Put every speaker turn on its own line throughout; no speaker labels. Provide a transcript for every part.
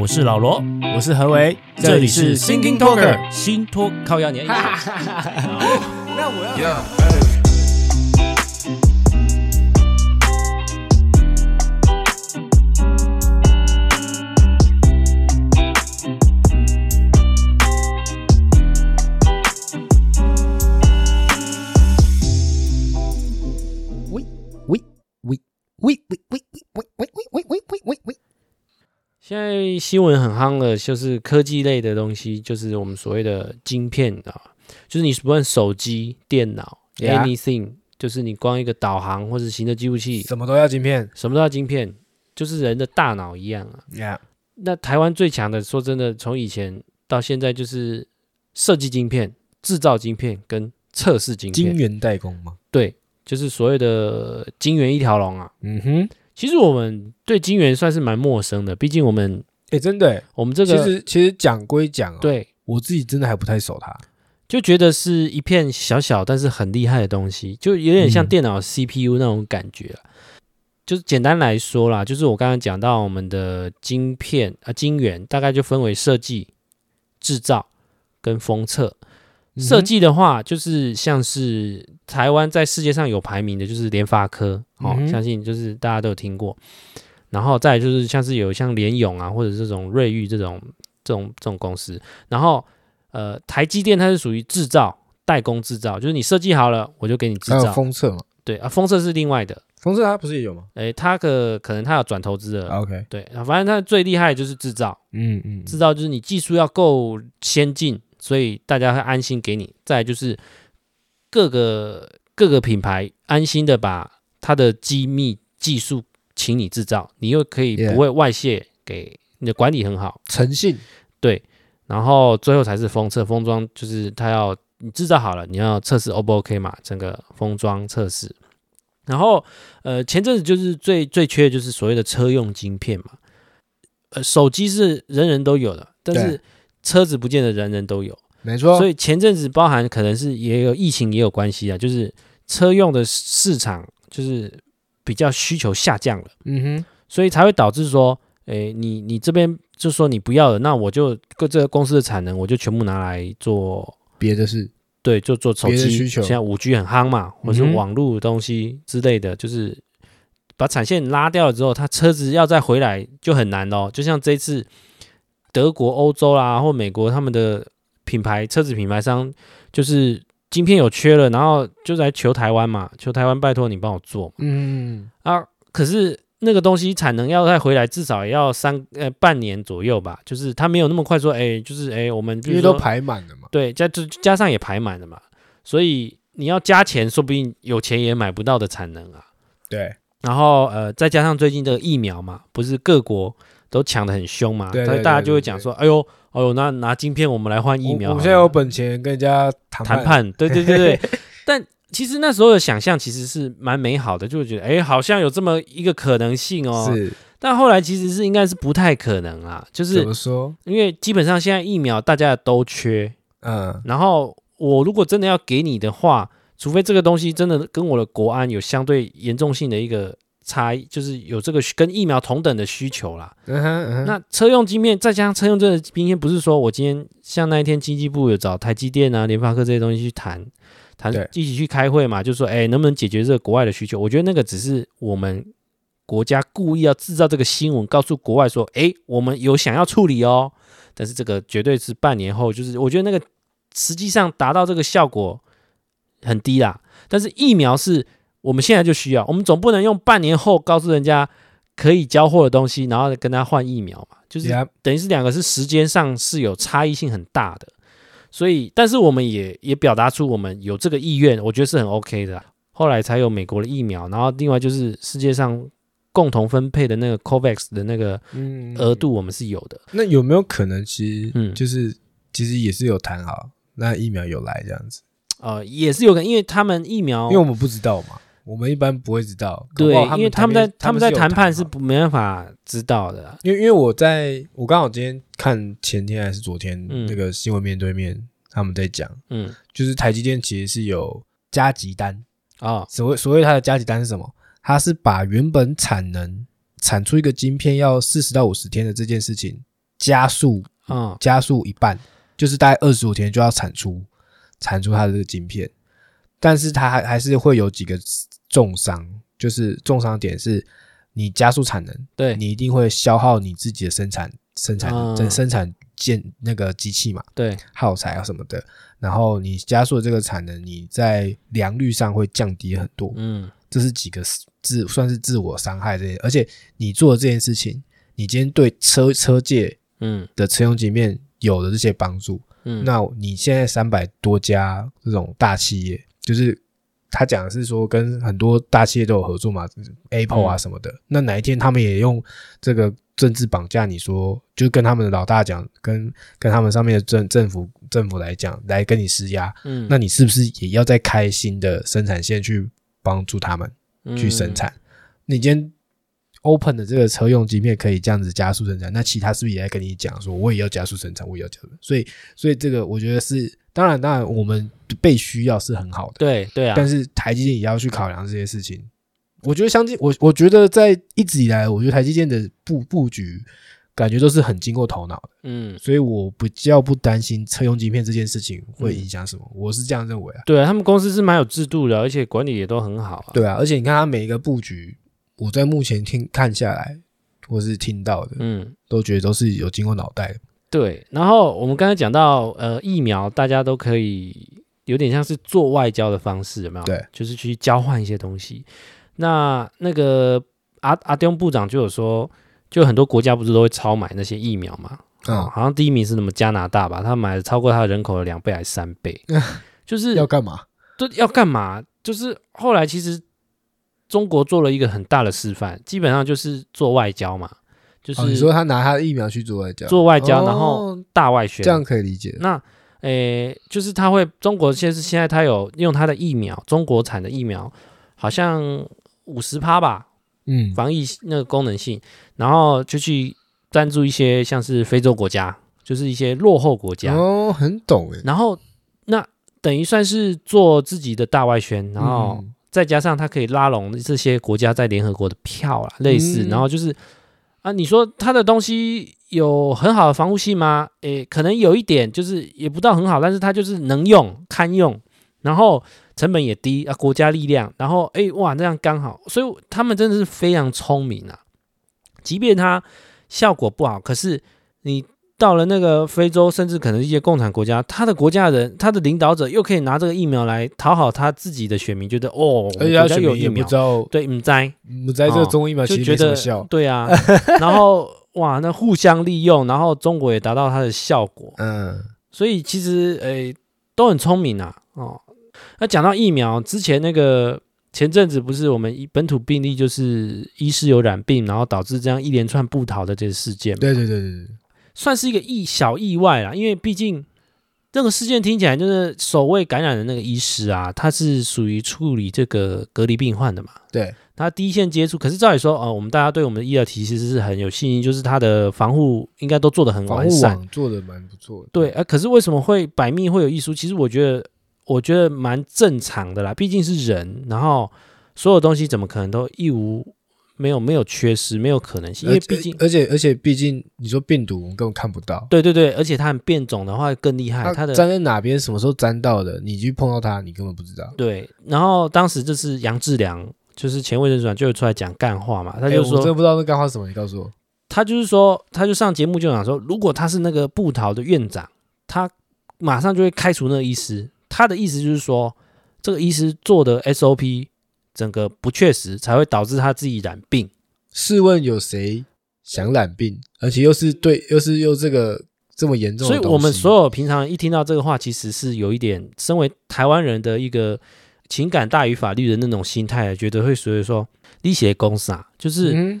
我是老罗，
我是何为，
这里是 Thinking Talker 新托靠压年。
那我要。
喂喂喂喂喂喂喂喂喂喂喂喂喂！现在新闻很夯的，就是科技类的东西，就是我们所谓的晶片啊，就是你不论手机、电脑，anything，就是你光一个导航或者行车记录器，
什么都要晶片，
什么都要晶片，就是人的大脑一样啊。
Yeah.
那台湾最强的，说真的，从以前到现在，就是设计晶片、制造晶片跟测试晶片，
晶圆代工吗？
对，就是所谓的晶圆一条龙啊。
嗯哼。
其实我们对金元算是蛮陌生的，毕竟我们，
哎，真的，
我们这个
其实其实讲归讲，
对
我自己真的还不太熟它，
就觉得是一片小小但是很厉害的东西，就有点像电脑 CPU 那种感觉。嗯、就是简单来说啦，就是我刚刚讲到我们的晶片啊，晶圆大概就分为设计、制造跟封测。设计的话，就是像是台湾在世界上有排名的，就是联发科哦，相信就是大家都有听过。然后再就是像是有像联咏啊，或者这种瑞昱这种这种这种公司。然后呃，台积电它是属于制造代工制造，就是你设计好了，我就给你制造。
封测嘛？
对啊，封测是另外的。
封测它不是也有吗？
诶，它可可能它有转投资的。
OK，
对，反正它最厉害的就是制造。嗯嗯，制造就是你技术要够先进。所以大家会安心给你，再就是各个各个品牌安心的把它的机密技术请你制造，你又可以不会外泄给你的管理很好，
诚信。
对，然后最后才是封测封装，就是它要你制造好了，你要测试 O 不 OK 嘛，整个封装测试。然后呃前阵子就是最最缺的就是所谓的车用晶片嘛，呃手机是人人都有的，但是。车子不见得人人都有，
没错。
所以前阵子包含可能是也有疫情也有关系啊，就是车用的市场就是比较需求下降了，嗯哼，所以才会导致说，诶，你你这边就说你不要了，那我就各这个公司的产能我就全部拿来做
别的事，
对，就做手机需求。现在五 G 很夯嘛，或是网络东西之类的，就是把产线拉掉了之后，它车子要再回来就很难哦。就像这次。德国、欧洲啦，或美国，他们的品牌车子品牌商就是晶片有缺了，然后就来求台湾嘛，求台湾拜托你帮我做。嗯啊，可是那个东西产能要再回来，至少也要三呃半年左右吧。就是它没有那么快说，哎，就是哎，我们因为
都排满了嘛。
对，加就加上也排满了嘛，所以你要加钱，说不定有钱也买不到的产能啊。
对，
然后呃，再加上最近这个疫苗嘛，不是各国。都抢得很凶嘛，所以大家就会讲说：“哎呦，哎呦，那拿晶片，我们来换疫苗。”
我们现在有本钱跟人家谈判，
谈判，对对对对。但其实那时候的想象其实是蛮美好的，就会觉得哎，好像有这么一个可能性哦。是。但后来其实是应该是不太可能啊，就是
怎么说？
因为基本上现在疫苗大家都缺，嗯。然后我如果真的要给你的话，除非这个东西真的跟我的国安有相对严重性的一个。差异就是有这个跟疫苗同等的需求啦。嗯哼嗯哼，那车用晶片再加上车用这个晶片，不是说我今天像那一天经济部有找台积电啊、联发科这些东西去谈谈，一起去开会嘛，就说哎，能不能解决这个国外的需求？我觉得那个只是我们国家故意要制造这个新闻，告诉国外说，哎，我们有想要处理哦。但是这个绝对是半年后，就是我觉得那个实际上达到这个效果很低啦。但是疫苗是。我们现在就需要，我们总不能用半年后告诉人家可以交货的东西，然后跟他换疫苗嘛？就是等于是两个是时间上是有差异性很大的，所以，但是我们也也表达出我们有这个意愿，我觉得是很 OK 的。后来才有美国的疫苗，然后另外就是世界上共同分配的那个 COVAX 的那个额度，我们是有的。
那有没有可能，其实嗯，就是其实也是有谈好，那疫苗有来这样子？
呃，也是有可能，因为他们疫苗，
因为我们不知道嘛。我们一般不会知道，
对，因为他们在他们在谈判是不没办法知道的。
因为因为我在我刚好今天看前天还是昨天那个新闻面对面他们在讲，嗯，就是台积电其实是有加急单啊。所谓所谓它的加急单是什么？它是把原本产能产出一个晶片要四十到五十天的这件事情加速，嗯，加速一半，就是大概二十五天就要产出产出它的这个晶片，但是它还还是会有几个重伤，就是重伤点是，你加速产能，
对。
你一定会消耗你自己的生产生产生、嗯、生产建那个机器嘛，
对，
耗材啊什么的，然后你加速的这个产能，你在良率上会降低很多，嗯，这是几个自算是自我伤害这些，而且你做的这件事情。你今天对车车界嗯。的车用界面有了这些帮助，嗯，那你现在三百多家这种大企业，就是他讲的是说跟很多大企业都有合作嘛，Apple 啊什么的，嗯，那哪一天他们也用这个政治绑架你说，就跟他们的老大讲，跟跟他们上面的政政府政府来讲，来跟你施压，嗯，那你是不是也要再开新的生产线去帮助他们去生产？嗯，你今天。Open 的这个车用晶片可以这样子加速生产，那其他是不是也在跟你讲说，我也要加速生产，我也要加速？所以，所以这个我觉得是，当然，当然，我们被需要是很好的，
对对啊。
但是台积电也要去考量这些事情。我觉得相，相我我觉得在一直以来，我觉得台积电的布布局感觉都是很经过头脑的，嗯。所以我比较不担心车用晶片这件事情会影响什么，嗯，我是这样认为啊。
对啊，他们公司是蛮有制度的，而且管理也都很好啊。
对啊，而且你看他每一个布局。我在目前听看下来，或是听到的，嗯，都觉得都是有经过脑袋的。
对，然后我们刚才讲到，呃，疫苗大家都可以有点像是做外交的方式，有没有？
对，
就是去交换一些东西。那那个阿阿东部长就有说，就很多国家不是都会超买那些疫苗嘛？嗯、哦，好像第一名是什么加拿大吧？他买了超过他人口的两倍还是三倍？就是
要干嘛？
对，要干嘛？就是后来其实。中国做了一个很大的示范，基本上就是做外交嘛，就是、
哦、你说他拿他的疫苗去做外交，
做外交，然后大外宣，
这样可以理解。
那诶，就是他会中国现在现在他有用他的疫苗，中国产的疫苗，好像五十趴吧，嗯，防疫那个功能性，然后就去赞助一些像是非洲国家，就是一些落后国家
哦，很懂诶。
然后那等于算是做自己的大外宣，然后。嗯再加上他可以拉拢这些国家在联合国的票啦，类似，然后就是啊，你说他的东西有很好的防护性吗？诶，可能有一点，就是也不到很好，但是它就是能用、堪用，然后成本也低啊，国家力量，然后诶，哇，那样刚好，所以他们真的是非常聪明啊，即便它效果不好，可是你。到了那个非洲，甚至可能一些共产国家，他的国家人，他的领导者又可以拿这个疫苗来讨好他自己的选民，觉得哦，而且他有疫苗，对，唔知
唔知这个中疫苗其实没什么效，
哦、对啊，然后哇，那互相利用，然后中国也达到它的效果，嗯，所以其实诶、欸、都很聪明啊，哦，那讲到疫苗之前那个前阵子不是我们本土病例就是医师有染病，然后导致这样一连串不逃的这个事件，
对对对对对。
算是一个意小意外啦，因为毕竟这个事件听起来就是首位感染的那个医师啊，他是属于处理这个隔离病患的嘛。
对，
他第一线接触，可是照理说，哦，我们大家对我们的医疗体系是很有信心，就是他的防护应该都做得很完善，
做得蛮不错的。
对，啊，可是为什么会百密会有一疏？其实我觉得，我觉得蛮正常的啦，毕竟是人，然后所有东西怎么可能都一无。没有没有缺失，没有可能性，因为毕竟，
而且而且毕竟，你说病毒我们根本看不到。
对对对，而且它很变种的话更厉害，它，的
粘在哪边，什么时候粘到的，你去碰到它，你根本不知道。
对，然后当时就是杨志良，就是前卫生长，就会出来讲干话嘛，他就说，欸、我
真不知道那干话是什么，你告诉我。
他就是说，他就上节目就讲说，如果他是那个布桃的院长，他马上就会开除那个医师。他的意思就是说，这个医师做的 SOP。整个不确实，才会导致他自己染病。
试问有谁想染病，而且又是对，又是又这个这么严重？
所以我们所有平常一听到这个话，其实是有一点，身为台湾人的一个情感大于法律的那种心态，觉得会所以说立邪公司啊，就是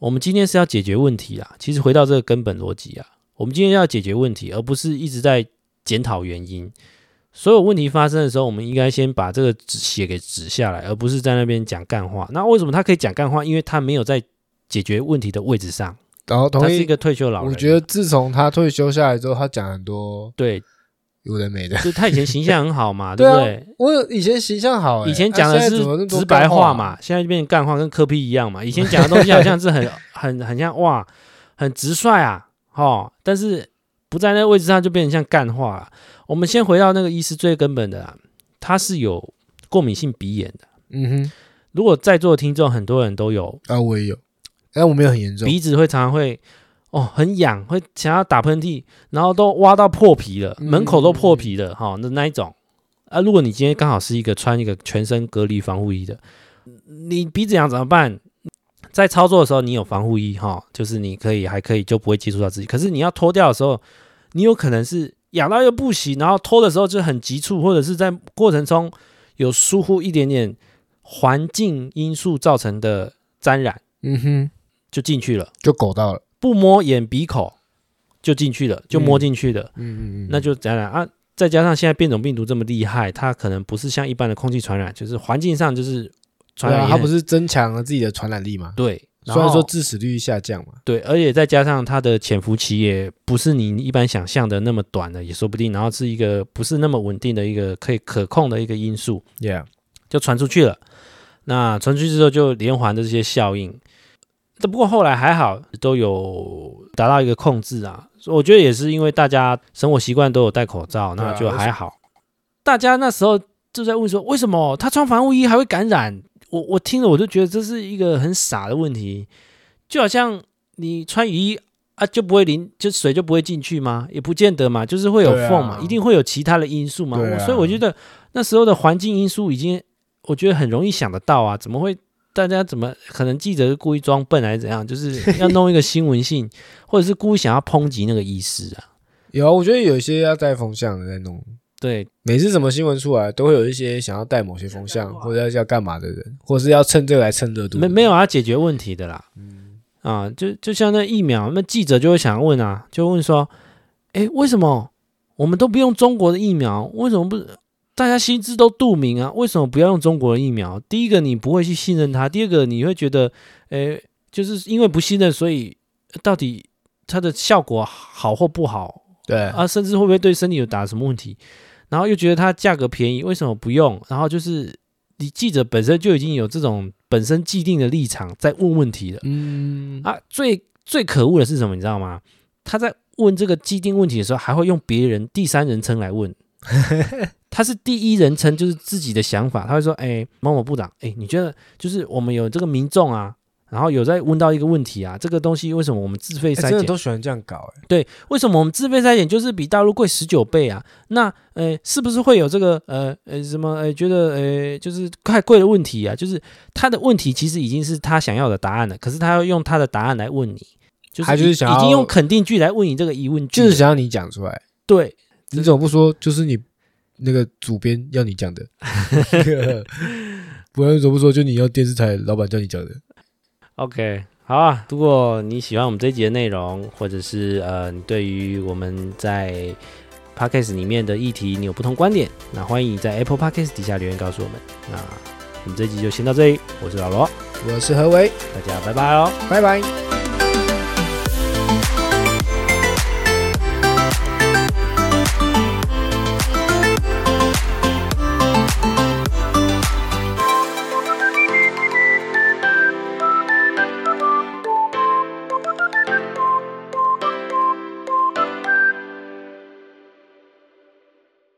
我们今天是要解决问题啊。其实回到这个根本逻辑啊，我们今天要解决问题，而不是一直在检讨原因。所有问题发生的时候，我们应该先把这个纸写给纸下来，而不是在那边讲干话。那为什么他可以讲干话？因为他没有在解决问题的位置上。
然后，他
是一个退休老人。
我觉得自从他退休下来之后，他讲很多
对
有的没的。
就他以前形象很好嘛，对不对？
我以前形象好，
以前讲的是直白话嘛，现在就变成干话，跟科批一样嘛。以前讲的东西 好像是很很很像哇，很直率啊。哈，但是不在那个位置上就变成像干话了。我们先回到那个医师最根本的啊，他是有过敏性鼻炎的。嗯哼，如果在座的听众很多人都有
啊，我也有，但我没有很严重，
鼻子会常常会哦很痒，会想要打喷嚏，然后都挖到破皮了，门口都破皮了哈，那那一种啊，如果你今天刚好是一个穿一个全身隔离防护衣的，你鼻子痒怎么办？在操作的时候，你有防护衣哈，就是你可以还可以就不会接触到自己。可是你要脱掉的时候，你有可能是痒到又不行，然后脱的时候就很急促，或者是在过程中有疏忽一点点环境因素造成的沾染，嗯哼，就进去了，
就狗到了，
不摸眼鼻口就进去了，就摸进去的，嗯嗯嗯，那就沾染啊。再加上现在变种病毒这么厉害，它可能不是像一般的空气传染，就是环境上就是。
传染，它不是增强了自己的传染力吗？
对，
虽然说致死率下降嘛。
对，而且再加上它的潜伏期也不是你一般想象的那么短的，也说不定。然后是一个不是那么稳定的一个可以可控的一个因素
，Yeah，
就传出去了。那传出去之后就连环的这些效应，这不过后来还好，都有达到一个控制啊。我觉得也是因为大家生活习惯都有戴口罩，那就还好。大家那时候就在问说，为什么他穿防护衣还会感染？我我听了我就觉得这是一个很傻的问题，就好像你穿雨衣啊就不会淋，就水就不会进去吗？也不见得嘛，就是会有缝嘛，啊、一定会有其他的因素嘛。啊、所以我觉得那时候的环境因素已经，我觉得很容易想得到啊。怎么会大家怎么可能记者是故意装笨还是怎样？就是 要弄一个新闻性，或者是故意想要抨击那个医师啊？
有啊，我觉得有一些要带风向的在弄。
对，
每次什么新闻出来，都会有一些想要带某些风向，或者要要干嘛的人，或是要趁这个来蹭热度。
没没有要解决问题的啦。嗯啊，就就像那疫苗，那记者就会想问啊，就问说，哎，为什么我们都不用中国的疫苗？为什么不？大家心知都肚明啊，为什么不要用中国的疫苗？第一个，你不会去信任它；第二个，你会觉得，哎，就是因为不信任，所以到底它的效果好或不好？
对
啊，甚至会不会对身体有打什么问题？然后又觉得它价格便宜，为什么不用？然后就是你记者本身就已经有这种本身既定的立场在问问题了。嗯啊，最最可恶的是什么？你知道吗？他在问这个既定问题的时候，还会用别人第三人称来问。他是第一人称，就是自己的想法。他会说：“哎，某某部长，哎，你觉得就是我们有这个民众啊？”然后有在问到一个问题啊，这个东西为什么我们自费筛检？
真的都喜欢这样搞哎。
对，为什么我们自费筛检就是比大陆贵十九倍啊？那呃，是不是会有这个呃呃什么呃觉得呃就是太贵的问题啊？就是他的问题其实已经是他想要的答案了，可是他要用他的答案来问你，就是已经用肯定句来问你这个疑问句，
就是想要你讲出来。
对，
你怎么不说？就是你那个主编要你讲的，不然怎么不说？就你要电视台老板叫你讲的。
OK，好啊。如果你喜欢我们这一集的内容，或者是呃，你对于我们在 Podcast 里面的议题，你有不同观点，那欢迎你在 Apple Podcast 底下留言告诉我们。那我们这一集就先到这里，我是老罗，
我是何为，
大家拜拜喽，
拜拜。